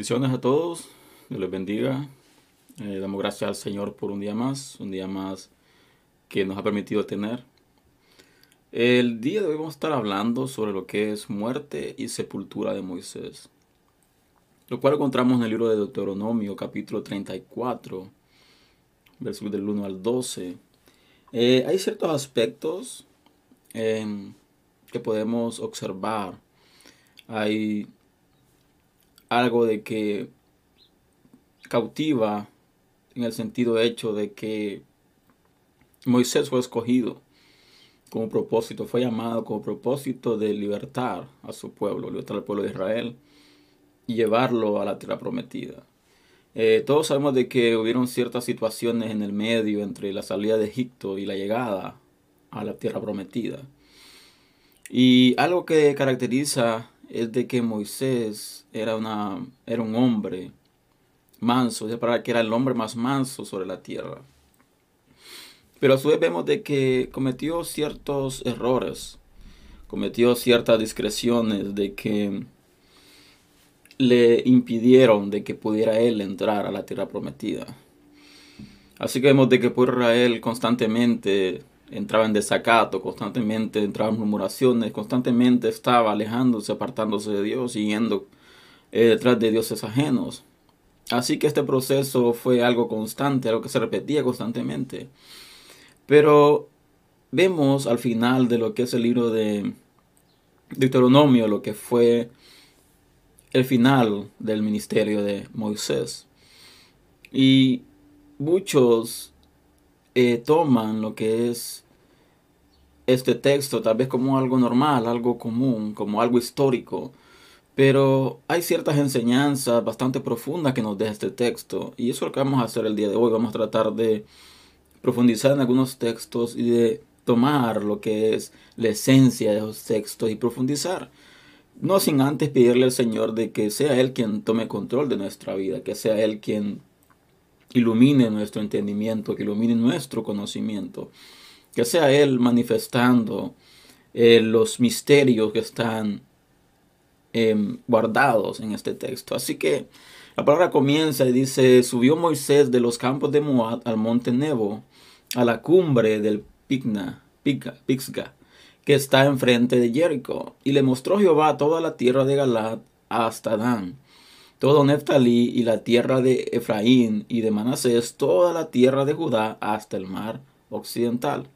Bendiciones a todos, Dios les bendiga. Eh, damos gracias al Señor por un día más, un día más que nos ha permitido tener. El día de hoy vamos a estar hablando sobre lo que es muerte y sepultura de Moisés, lo cual encontramos en el libro de Deuteronomio capítulo 34, versículos del 1 al 12. Eh, hay ciertos aspectos em, que podemos observar. Hay algo de que cautiva en el sentido hecho de que Moisés fue escogido como propósito, fue llamado como propósito de libertar a su pueblo, libertar al pueblo de Israel y llevarlo a la tierra prometida. Eh, todos sabemos de que hubieron ciertas situaciones en el medio entre la salida de Egipto y la llegada a la tierra prometida. Y algo que caracteriza es de que Moisés era, una, era un hombre manso, es para que era el hombre más manso sobre la tierra. Pero a su vez vemos de que cometió ciertos errores, cometió ciertas discreciones de que le impidieron de que pudiera él entrar a la tierra prometida. Así que vemos de que por Israel constantemente entraba en desacato, constantemente entraba en murmuraciones, constantemente estaba alejándose, apartándose de Dios yendo eh, detrás de dioses ajenos. Así que este proceso fue algo constante, algo que se repetía constantemente. Pero vemos al final de lo que es el libro de Deuteronomio, lo que fue el final del ministerio de Moisés. Y muchos eh, toman lo que es este texto tal vez como algo normal, algo común, como algo histórico. Pero hay ciertas enseñanzas bastante profundas que nos deja este texto. Y eso es lo que vamos a hacer el día de hoy. Vamos a tratar de profundizar en algunos textos y de tomar lo que es la esencia de esos textos y profundizar. No sin antes pedirle al Señor de que sea Él quien tome control de nuestra vida, que sea Él quien ilumine nuestro entendimiento, que ilumine nuestro conocimiento, que sea Él manifestando eh, los misterios que están em, guardados en este texto. Así que la palabra comienza y dice, subió Moisés de los campos de Moab al monte Nebo, a la cumbre del Pigna, Pixga, que está enfrente de Jericó, y le mostró Jehová toda la tierra de Galad hasta Dan todo Neftalí y la tierra de Efraín y de Manasés, toda la tierra de Judá hasta el mar occidental.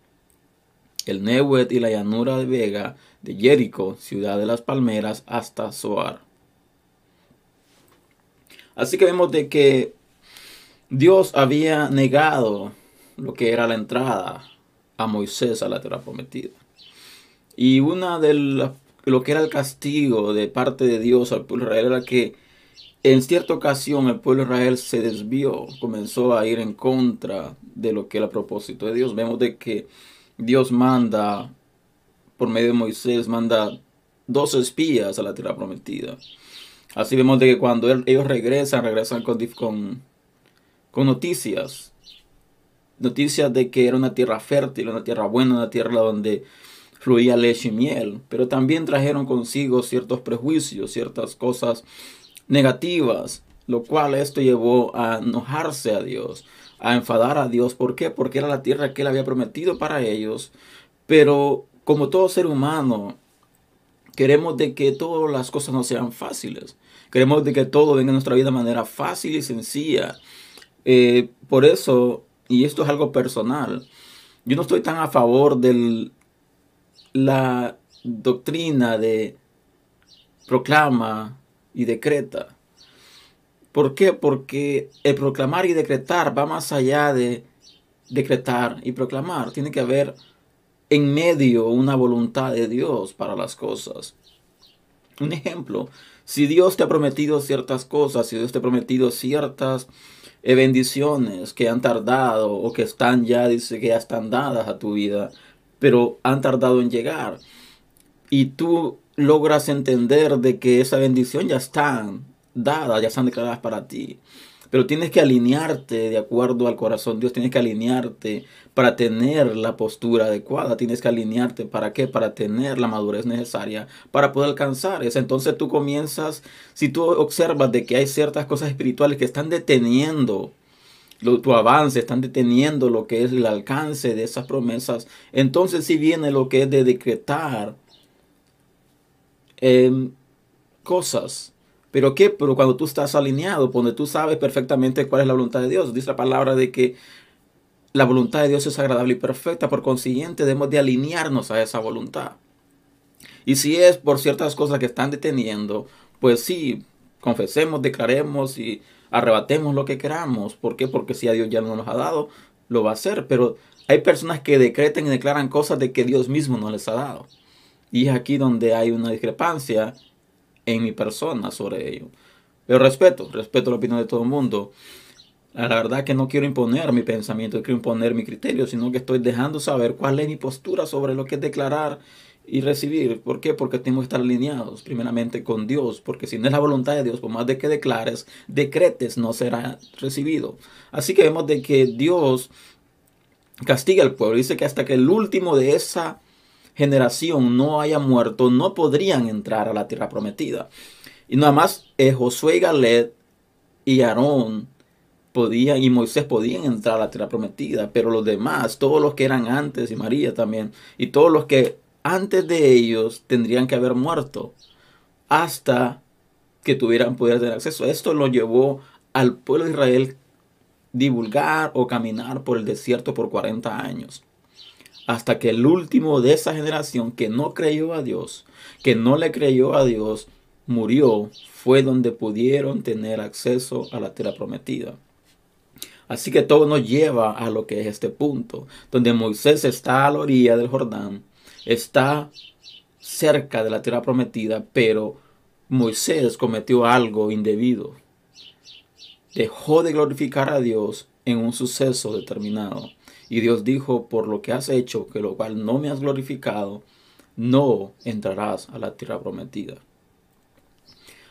El Nehuet y la llanura de Vega, de Jericó, ciudad de las palmeras, hasta Zoar. Así que vemos de que Dios había negado lo que era la entrada a Moisés a la tierra prometida. Y una de lo que era el castigo de parte de Dios al pueblo Israel era que en cierta ocasión el pueblo de Israel se desvió, comenzó a ir en contra de lo que era el propósito de Dios. Vemos de que Dios manda, por medio de Moisés, manda dos espías a la tierra prometida. Así vemos de que cuando ellos regresan, regresan con, con, con noticias. Noticias de que era una tierra fértil, una tierra buena, una tierra donde fluía leche y miel. Pero también trajeron consigo ciertos prejuicios, ciertas cosas negativas, lo cual esto llevó a enojarse a Dios, a enfadar a Dios. ¿Por qué? Porque era la tierra que él había prometido para ellos. Pero como todo ser humano, queremos de que todas las cosas no sean fáciles. Queremos de que todo venga en nuestra vida de manera fácil y sencilla. Eh, por eso, y esto es algo personal, yo no estoy tan a favor de la doctrina de proclama y decreta. ¿Por qué? Porque el proclamar y decretar va más allá de decretar y proclamar. Tiene que haber en medio una voluntad de Dios para las cosas. Un ejemplo, si Dios te ha prometido ciertas cosas, si Dios te ha prometido ciertas eh, bendiciones que han tardado o que están ya, dice que ya están dadas a tu vida, pero han tardado en llegar. Y tú logras entender de que esa bendición ya está dada, ya están declaradas para ti. pero tienes que alinearte de acuerdo al corazón. Dios tienes que alinearte para tener la postura adecuada. Tienes que alinearte para qué? Para tener la madurez necesaria para poder alcanzar eso. Entonces tú comienzas, si tú observas de que hay ciertas cosas espirituales que están deteniendo tu avance, están deteniendo lo que es el alcance de esas promesas, entonces si viene lo que es de decretar em, cosas pero qué, pero cuando tú estás alineado, donde tú sabes perfectamente cuál es la voluntad de Dios, dice la palabra de que la voluntad de Dios es agradable y perfecta, por consiguiente debemos de alinearnos a esa voluntad. Y si es por ciertas cosas que están deteniendo, pues sí, confesemos, declaremos y arrebatemos lo que queramos. ¿Por qué? Porque si a Dios ya no nos ha dado, lo va a hacer. Pero hay personas que decretan y declaran cosas de que Dios mismo no les ha dado. Y es aquí donde hay una discrepancia en mi persona sobre ello. Pero respeto, respeto la opinión de todo el mundo. La verdad que no quiero imponer mi pensamiento, quiero imponer mi criterio, sino que estoy dejando saber cuál es mi postura sobre lo que es declarar y recibir. ¿Por qué? Porque tenemos que estar alineados primeramente con Dios, porque si no es la voluntad de Dios, por más de que declares, decretes, no será recibido. Así que vemos de que Dios castiga al pueblo. Dice que hasta que el último de esa generación no haya muerto, no podrían entrar a la tierra prometida. Y nada más eh, Josué y Galet y Aarón podían y Moisés podían entrar a la tierra prometida, pero los demás, todos los que eran antes y María también, y todos los que antes de ellos tendrían que haber muerto hasta que tuvieran poder tener acceso. Esto lo llevó al pueblo de Israel divulgar o caminar por el desierto por 40 años hasta que el último de esa generación que no creyó a Dios, que no le creyó a Dios, murió, fue donde pudieron tener acceso a la tierra prometida. Así que todo nos lleva a lo que es este punto, donde Moisés está a la orilla del Jordán, está cerca de la tierra prometida, pero Moisés cometió algo indebido. Dejó de glorificar a Dios en un suceso determinado. Y Dios dijo, por lo que has hecho, que lo cual no me has glorificado, no entrarás a la tierra prometida.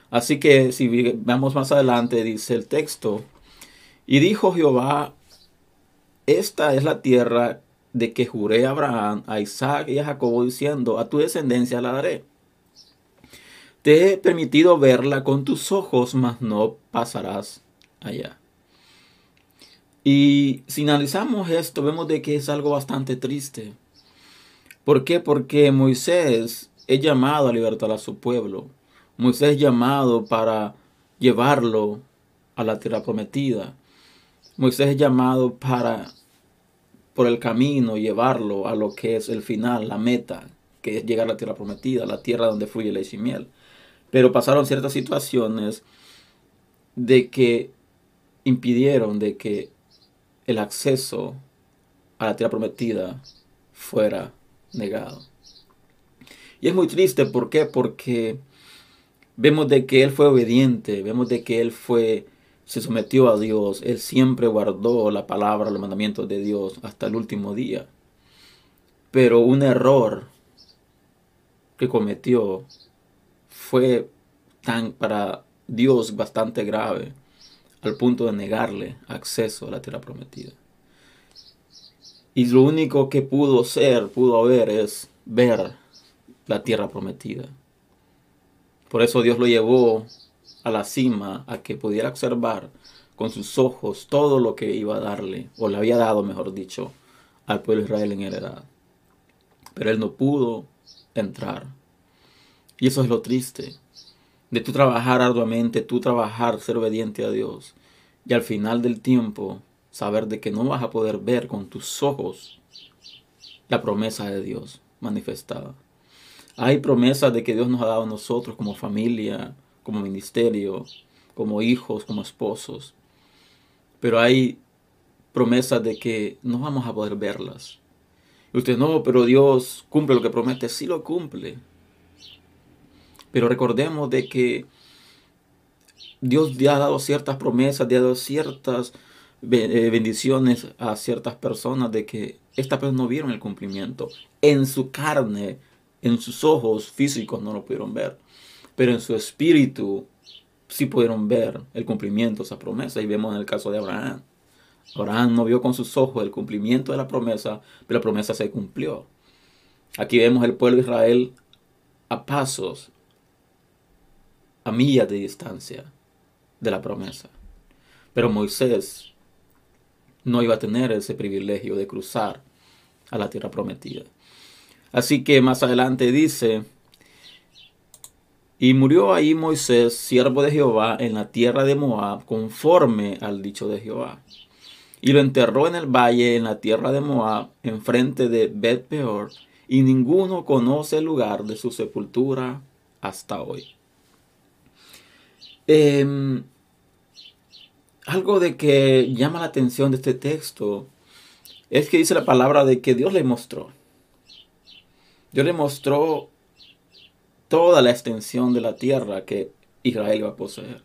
Así que si vemos más adelante, dice el texto, y dijo Jehová, esta es la tierra de que juré a Abraham, a Isaac y a Jacobo, diciendo, a tu descendencia la daré. Te he permitido verla con tus ojos, mas no pasarás allá. Y si analizamos esto, vemos de que es algo bastante triste. ¿Por qué? Porque Moisés es llamado a libertar a su pueblo. Moisés es llamado para llevarlo a la tierra prometida. Moisés es llamado para, por el camino, llevarlo a lo que es el final, la meta, que es llegar a la tierra prometida, la tierra donde fluye leche y. Pero pasaron ciertas situaciones de que impidieron de que el acceso a la tierra prometida fuera negado. Y es muy triste, ¿por qué? Porque vemos de que él fue obediente, vemos de que él fue se sometió a Dios, él siempre guardó la palabra, los mandamientos de Dios hasta el último día. Pero un error que cometió fue tan para Dios bastante grave al punto de negarle acceso a la tierra prometida. Y lo único que pudo ser, pudo haber, es ver la tierra prometida. Por eso Dios lo llevó a la cima, a que pudiera observar con sus ojos todo lo que iba a darle, o le había dado, mejor dicho, al pueblo de Israel en heredad. Pero él no pudo entrar. Y eso es lo triste de tú trabajar arduamente, tú trabajar, ser obediente a Dios. Y al final del tiempo, saber de que no vas a poder ver con tus ojos la promesa de Dios manifestada. Hay promesas de que Dios nos ha dado a nosotros como familia, como ministerio, como hijos, como esposos. Pero hay promesas de que no vamos a poder verlas. Y usted no, pero Dios cumple lo que promete. Sí lo cumple. Pero recordemos de que Dios ya ha dado ciertas promesas, ha dado ciertas eh, bendiciones a ciertas personas de que estas personas no vieron el cumplimiento. En su carne, en sus ojos físicos no lo pudieron ver. Pero en su espíritu sí pudieron ver el cumplimiento de esa promesa. Y vemos en el caso de Abraham. Abraham no vio con sus ojos el cumplimiento de la promesa, pero la promesa se cumplió. Aquí vemos el pueblo de Israel a pasos, a millas de distancia de la promesa. Pero Moisés no iba a tener ese privilegio de cruzar a la tierra prometida. Así que más adelante dice, y murió ahí Moisés, siervo de Jehová, en la tierra de Moab, conforme al dicho de Jehová. Y lo enterró en el valle, en la tierra de Moab, enfrente de Bet Peor, y ninguno conoce el lugar de su sepultura hasta hoy. Em, algo de que llama la atención de este texto es que dice la palabra de que Dios le mostró. Dios le mostró toda la extensión de la tierra que Israel iba a poseer.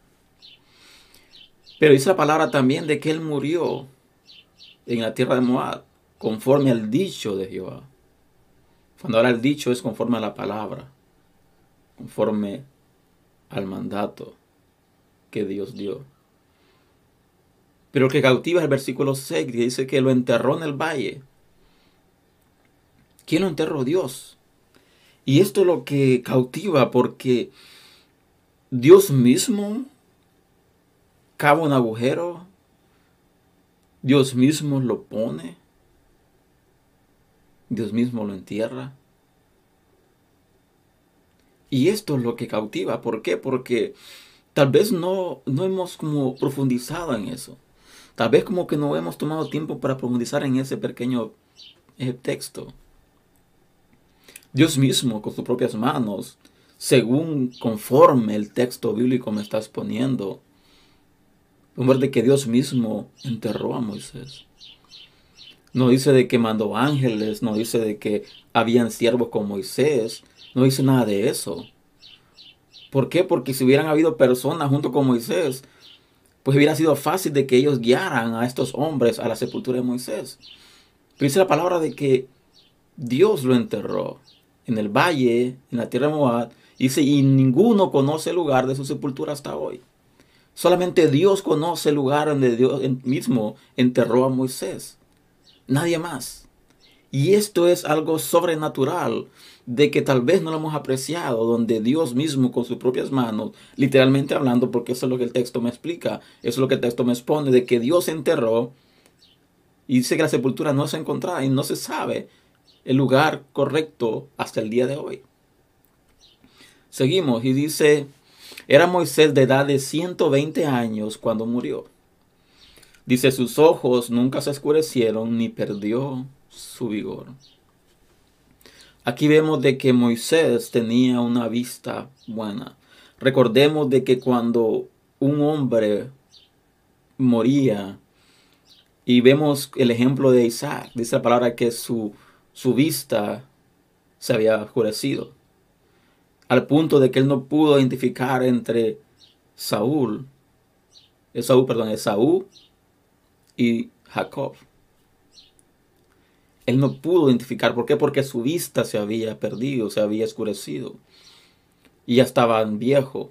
Pero dice la palabra también de que él murió en la tierra de Moab, conforme al dicho de Jehová. Cuando ahora el dicho es conforme a la palabra, conforme al mandato Dios dio. Pero que cautiva el versículo 6, que dice que lo enterró en el valle. ¿Quién lo enterró? Dios. Y esto es lo que cautiva porque Dios mismo cava un agujero, Dios mismo lo pone, Dios mismo lo entierra. Y esto es lo que cautiva. ¿Por qué? Porque tal vez no, no hemos como profundizado en eso. Tal vez como que no hemos tomado tiempo para profundizar en ese pequeño eh, texto. Dios mismo con sus propias manos, según conforme el texto bíblico me está exponiendo, de que Dios mismo enterró a Moisés. No dice de que mandó ángeles, no dice de que habían siervos con Moisés, no dice nada de eso. ¿Por qué? Porque si hubieran habido personas junto con Moisés, pues hubiera sido fácil de que ellos guiaran a estos hombres a la sepultura de Moisés. Pero dice la palabra de que Dios lo enterró en el valle, en la tierra de Moab. Dice, y ninguno conoce el lugar de su sepultura hasta hoy. Solamente Dios conoce el lugar donde Dios mismo enterró a Moisés. Nadie más. Y esto es algo sobrenatural de que tal vez no lo hemos apreciado, donde Dios mismo con sus propias manos, literalmente hablando, porque eso es lo que el texto me explica, eso es lo que el texto me expone, de que Dios enterró y dice que la sepultura no se encontraba y no se sabe el lugar correcto hasta el día de hoy. Seguimos y dice, era Moisés de edad de 120 años cuando murió. Dice, sus ojos nunca se oscurecieron ni perdió su vigor. Aquí vemos de que Moisés tenía una vista buena. Recordemos de que cuando un hombre moría, y vemos el ejemplo de Isaac, dice la palabra que su, su vista se había oscurecido, al punto de que él no pudo identificar entre Saúl, Esaú, perdón, Esaú y Jacob él no pudo identificar. ¿Por qué? Porque su vista se había perdido, se había escurecido. Y ya estaba viejo.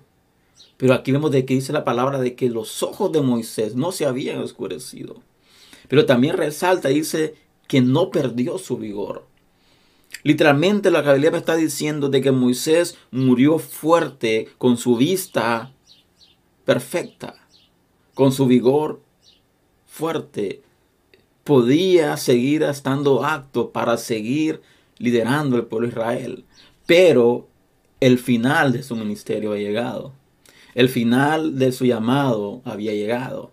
Pero aquí vemos de que dice la palabra de que los ojos de Moisés no se habían oscurecido. Pero también resalta, dice que no perdió su vigor. Literalmente la Biblia me está diciendo de que Moisés murió fuerte con su vista perfecta, con su vigor fuerte, podía seguir estando acto para seguir liderando el pueblo de Israel. Pero el final de su ministerio había llegado. El final de su llamado había llegado.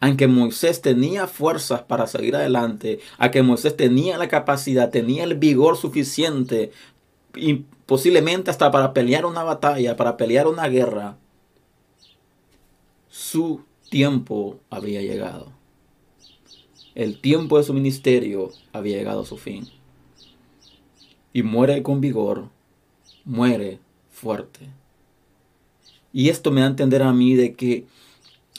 Aunque Moisés tenía fuerzas para seguir adelante, a que Moisés tenía la capacidad, tenía el vigor suficiente posiblemente hasta para pelear una batalla, para pelear una guerra, su tiempo había llegado. El tiempo de su ministerio había llegado a su fin. Y muere con vigor, muere fuerte. Y esto me da a entender a mí de que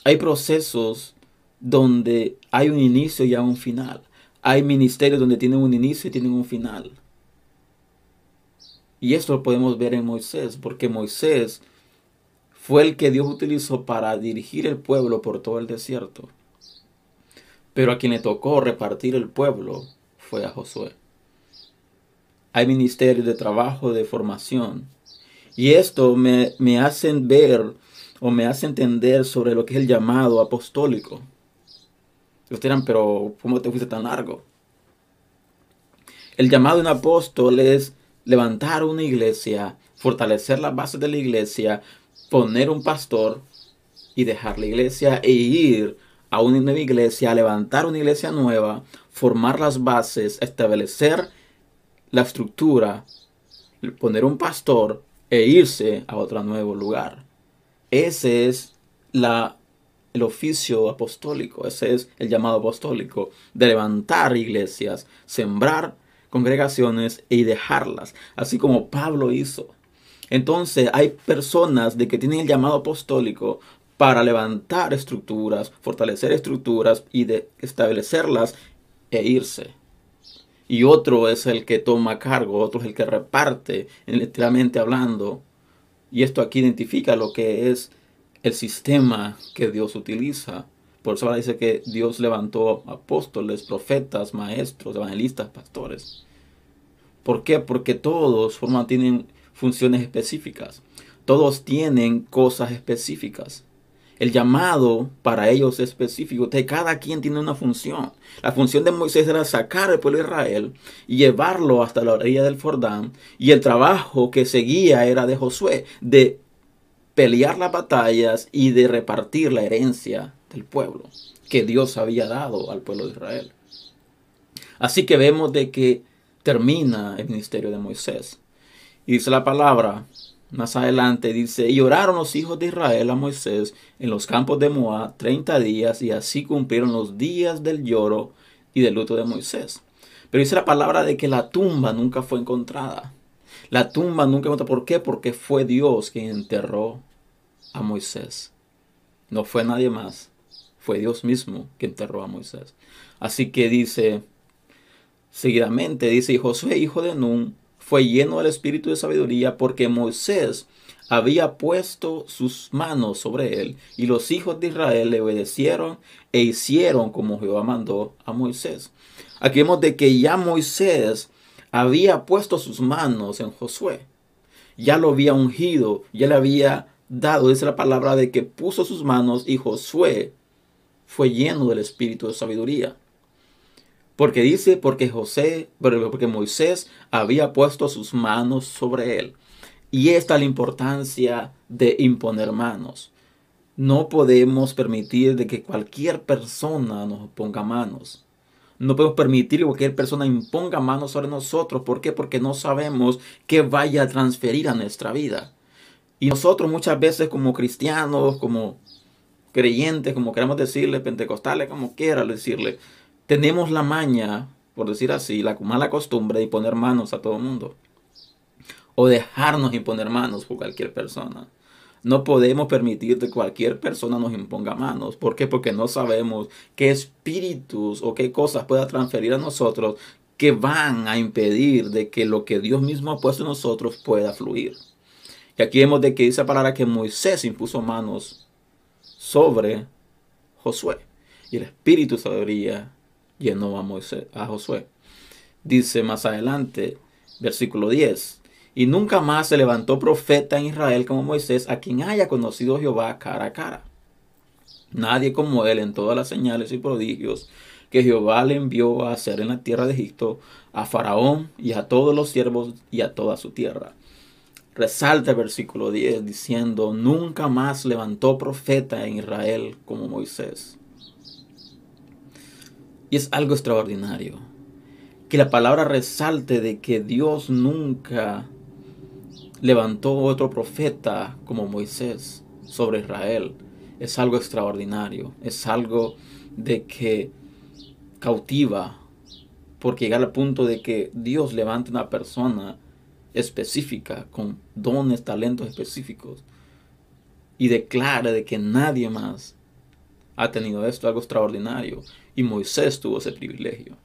hay procesos donde hay un inicio y hay un final. Hay ministerios donde tienen un inicio y tienen un final. Y esto lo podemos ver en Moisés, porque Moisés fue el que Dios utilizó para dirigir el pueblo por todo el desierto. Pero a quien le tocó repartir el pueblo fue a Josué. Hay ministerios de trabajo, de formación. Y esto me, me hacen ver o me hace entender sobre lo que es el llamado apostólico. Ustedes dirán, pero ¿cómo te fuiste tan largo? El llamado de un apóstol es levantar una iglesia, fortalecer las bases de la iglesia, poner un pastor y dejar la iglesia e ir a una nueva iglesia, a levantar una iglesia nueva, formar las bases, establecer la estructura, poner un pastor e irse a otro nuevo lugar. Ese es la, el oficio apostólico, ese es el llamado apostólico, de levantar iglesias, sembrar congregaciones y dejarlas, así como Pablo hizo. Entonces hay personas de que tienen el llamado apostólico para levantar estructuras, fortalecer estructuras y de establecerlas e irse. Y otro es el que toma cargo, otro es el que reparte, literalmente hablando, y esto aquí identifica lo que es el sistema que Dios utiliza. Por eso ahora dice que Dios levantó apóstoles, profetas, maestros, evangelistas, pastores. ¿Por qué? Porque todos forman, tienen funciones específicas. Todos tienen cosas específicas. El llamado para ellos es específico. cada quien tiene una función. La función de Moisés era sacar al pueblo de Israel y llevarlo hasta la orilla del Jordán. Y el trabajo que seguía era de Josué, de pelear las batallas y de repartir la herencia del pueblo que Dios había dado al pueblo de Israel. Así que vemos de que termina el ministerio de Moisés. Y dice la palabra, más adelante dice, y oraron los hijos de Israel a Moisés en los campos de Moab 30 días y así cumplieron los días del lloro y del luto de Moisés. Pero dice la palabra de que la tumba nunca fue encontrada. La tumba nunca encontrada. ¿Por qué? Porque fue Dios quien enterró a Moisés. No fue nadie más. Fue Dios mismo que enterró a Moisés. Así que dice, seguidamente dice, y Josué, hijo de Nun, fue lleno del espíritu de sabiduría porque Moisés había puesto sus manos sobre él y los hijos de Israel le obedecieron e hicieron como Jehová mandó a Moisés. Aquí vemos de que ya Moisés había puesto sus manos en Josué. Ya lo había ungido, ya le había dado, dice la palabra de que puso sus manos y Josué fue lleno del espíritu de sabiduría. Porque dice, porque José, porque Moisés había puesto sus manos sobre él. Y esta es la importancia de imponer manos. No podemos permitir de que cualquier persona nos ponga manos. No podemos permitir que cualquier persona imponga manos sobre nosotros. ¿Por qué? Porque no sabemos qué vaya a transferir a nuestra vida. Y nosotros muchas veces como cristianos, como creyentes, como queremos decirle, pentecostales, como quiera decirle, tenemos la maña, por decir así, la mala costumbre de poner manos a todo el mundo. O dejarnos imponer manos por cualquier persona. No podemos permitir que cualquier persona nos imponga manos. ¿Por qué? Porque no sabemos qué espíritus o qué cosas pueda transferir a nosotros que van a impedir de que lo que Dios mismo ha puesto en nosotros pueda fluir. Y aquí vemos de que dice la palabra que Moisés impuso manos sobre Josué. Y el espíritu de sabiduría llenó a, Moisés, a Josué. Dice más adelante, versículo 10, y nunca más se levantó profeta en Israel como Moisés, a quien haya conocido Jehová cara a cara. Nadie como él en todas las señales y prodigios que Jehová le envió a hacer en la tierra de Egipto, a Faraón y a todos los siervos y a toda su tierra. Resalta el versículo 10 diciendo, nunca más levantó profeta en Israel como Moisés. Y es algo extraordinario. Que la palabra resalte de que Dios nunca levantó otro profeta como Moisés sobre Israel. Es algo extraordinario. Es algo de que cautiva. Porque llegar al punto de que Dios levante una persona específica, con dones, talentos específicos, y declara de que nadie más ha tenido esto, algo extraordinario. Y Moisés tuvo ese privilegio.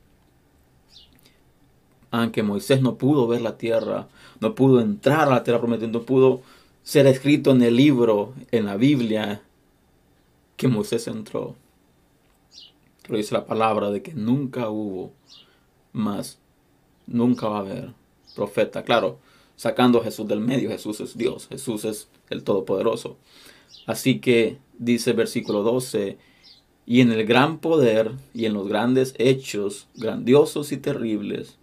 Aunque Moisés no pudo ver la tierra, no pudo entrar a la tierra prometida, no pudo será escrito en el libro, en la Biblia, que Moisés entró. Pero dice la palabra de que nunca hubo más, nunca va a haber profeta. Claro, sacando a Jesús del medio, Jesús es Dios, Jesús es el Todopoderoso. Así que dice versículo 12, y en el gran poder y en los grandes hechos grandiosos y terribles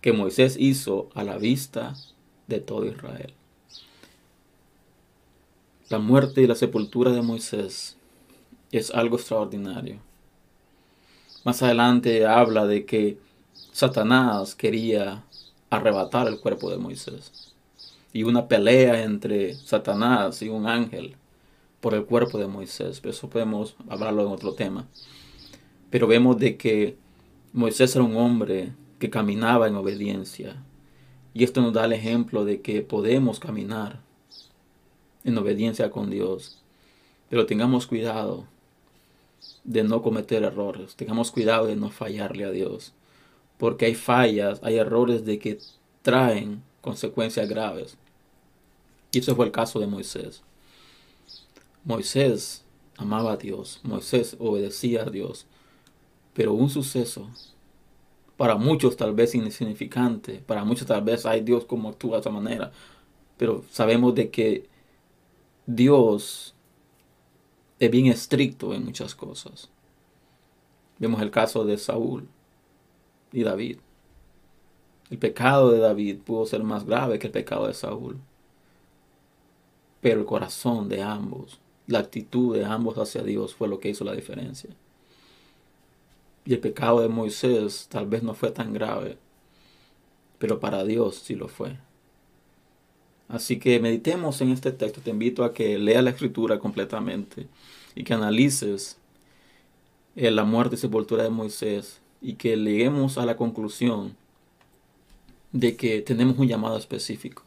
que Moisés hizo a la vista de todo Israel. La muerte y la sepultura de Moisés es algo extraordinario. Más adelante habla de que Satanás quería arrebatar el cuerpo de Moisés. Y una pelea entre Satanás y un ángel por el cuerpo de Moisés. Eso podemos hablarlo en otro tema. Pero vemos de que Moisés era un hombre que caminaba en obediencia. Y esto nos da el ejemplo de que podemos caminar en obediencia con Dios. Pero tengamos cuidado de no cometer errores. Tengamos cuidado de no fallarle a Dios. Porque hay fallas, hay errores de que traen consecuencias graves. Y eso fue el caso de Moisés. Moisés amaba a Dios, Moisés obedecía a Dios, pero un suceso, para muchos tal vez insignificante, para muchos tal vez, hay Dios como actúa de esa manera, pero sabemos de que Dios es bien estricto en muchas cosas. Vemos el caso de Saúl y David. El pecado de David pudo ser más grave que el pecado de Saúl. Pero el corazón de ambos la actitud de ambos hacia Dios fue lo que hizo la diferencia. Y el pecado de Moisés tal vez no fue tan grave, pero para Dios sí lo fue. Así que meditemos en este texto. Te invito a que leas la escritura completamente y que analices eh, la muerte y sepultura de Moisés y que lleguemos a la conclusión de que tenemos un llamado específico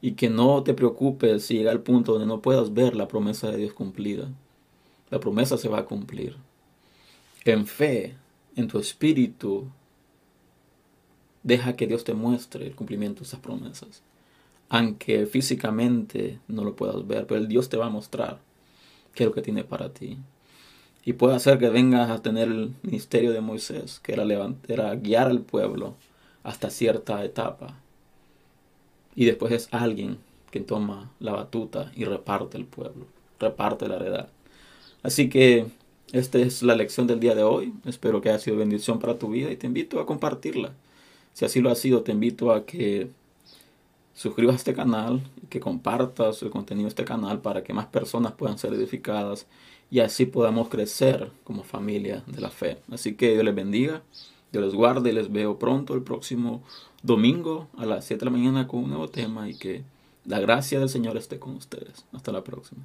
y que no te preocupes si llega al punto donde no puedas ver la promesa de Dios cumplida. La promesa se va a cumplir. En fe, en tu espíritu, deja que Dios te muestre el cumplimiento de esas promesas. Aunque físicamente no lo puedas ver, pero el Dios te va a mostrar qué es lo que tiene para ti. Y puede hacer que vengas a tener el ministerio de Moisés, que era, era guiar al pueblo hasta cierta etapa y después es alguien que toma la batuta y reparte el pueblo, reparte la heredad. Así que esta es la lección del día de hoy. Espero que haya sido bendición para tu vida y te invito a compartirla. Si así lo ha sido, te invito a que suscribas a este canal que compartas el contenido de este canal para que más personas puedan ser edificadas y así podamos crecer como familia de la fe. Así que Dios les bendiga, Dios les guarde y les veo pronto el próximo domingo a las 7 de la mañana con un nuevo tema y que la gracia del Señor esté con ustedes. Hasta la próxima.